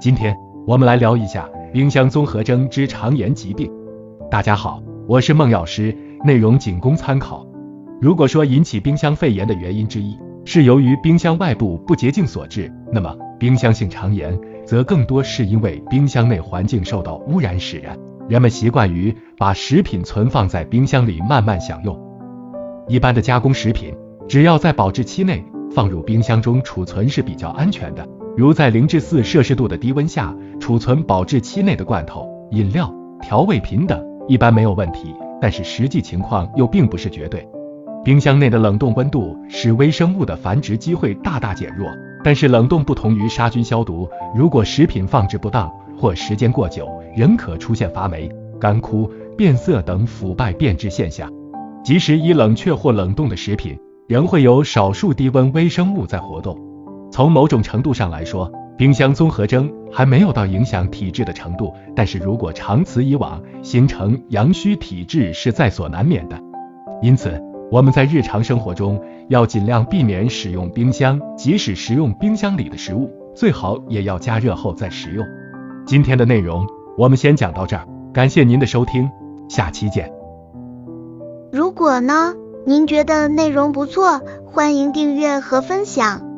今天我们来聊一下冰箱综合征之肠炎疾病。大家好，我是孟药师，内容仅供参考。如果说引起冰箱肺炎的原因之一是由于冰箱外部不洁净所致，那么冰箱性肠炎则更多是因为冰箱内环境受到污染使然。人们习惯于把食品存放在冰箱里慢慢享用。一般的加工食品，只要在保质期内放入冰箱中储存是比较安全的。如在零至四摄氏度的低温下储存保质期内的罐头、饮料、调味品等，一般没有问题。但是实际情况又并不是绝对。冰箱内的冷冻温度使微生物的繁殖机会大大减弱。但是冷冻不同于杀菌消毒，如果食品放置不当或时间过久。仍可出现发霉、干枯、变色等腐败变质现象。即使已冷却或冷冻的食品，仍会有少数低温微生物在活动。从某种程度上来说，冰箱综合征还没有到影响体质的程度，但是如果长此以往，形成阳虚体质是在所难免的。因此，我们在日常生活中要尽量避免使用冰箱，即使食用冰箱里的食物，最好也要加热后再食用。今天的内容。我们先讲到这儿，感谢您的收听，下期见。如果呢，您觉得内容不错，欢迎订阅和分享。